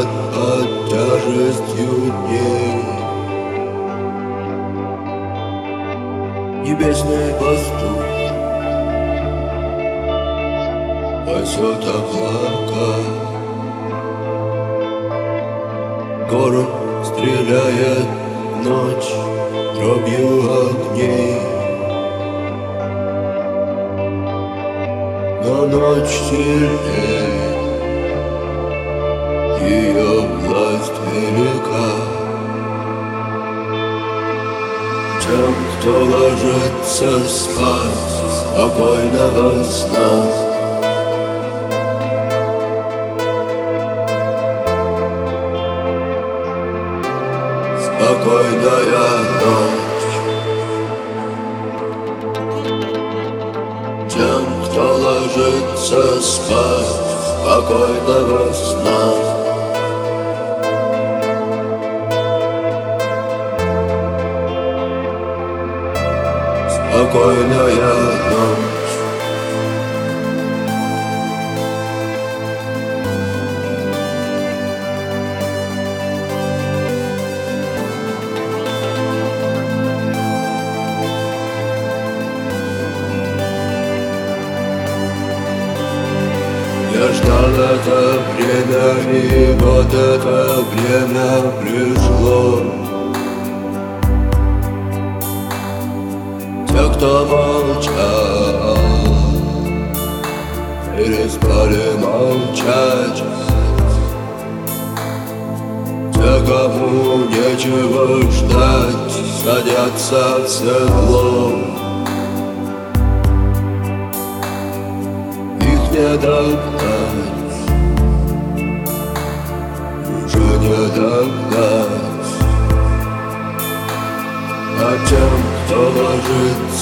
дрожат под тяжестью дней Небесный пастух пасет облака. Город стреляет ночь дробью огней. Но ночь сильнее Ее власть велика. Тем, кто ложится спать Спокойного сна. Спокойная ночь. Тем, кто ложится спать Спокойного сна Спокойная ночь Я ждал это время, и вот это время пришло Те, кто молчал, перестали молчать Те, кому нечего ждать, садятся в седло Их не догнать, уже не догнать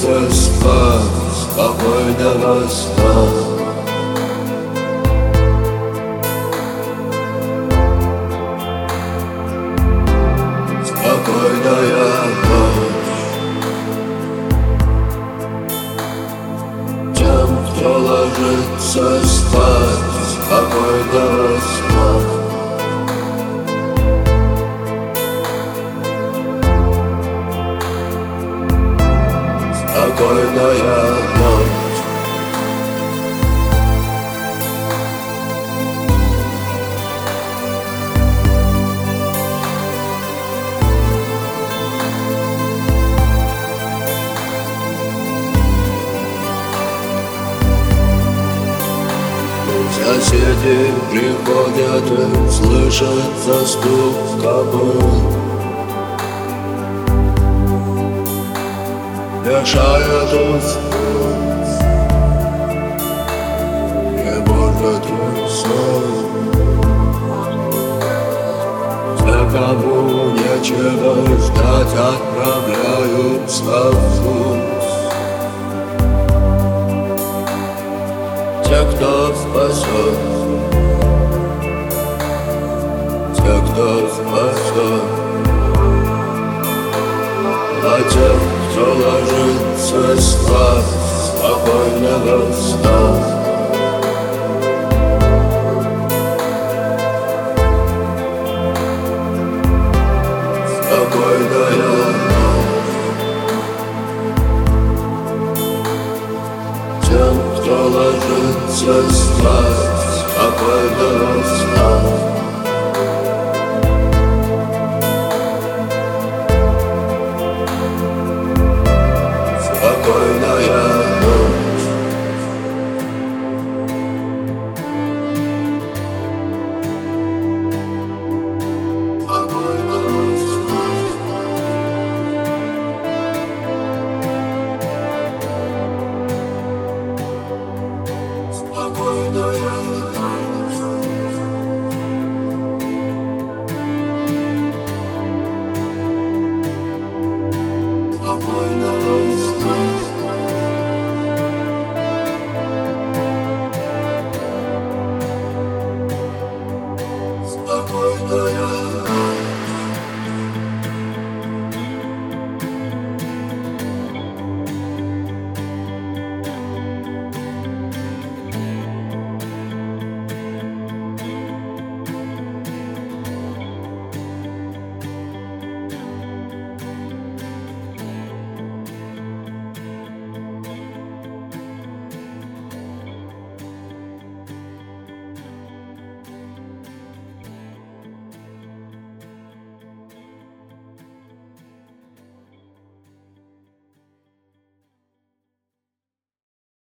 ложится спать, спокойного сна Спокойная ночь Тем, кто ложится спать, спокойного сна Спокойная ночь. Соседи приходят и слышат за стук Не может уснуть Те, кому нечего ждать, отправляются в Те, кто спасет Те, кто спасет А те, кто ложится спать Спокойного сна Тем, кто ложится спать Christ.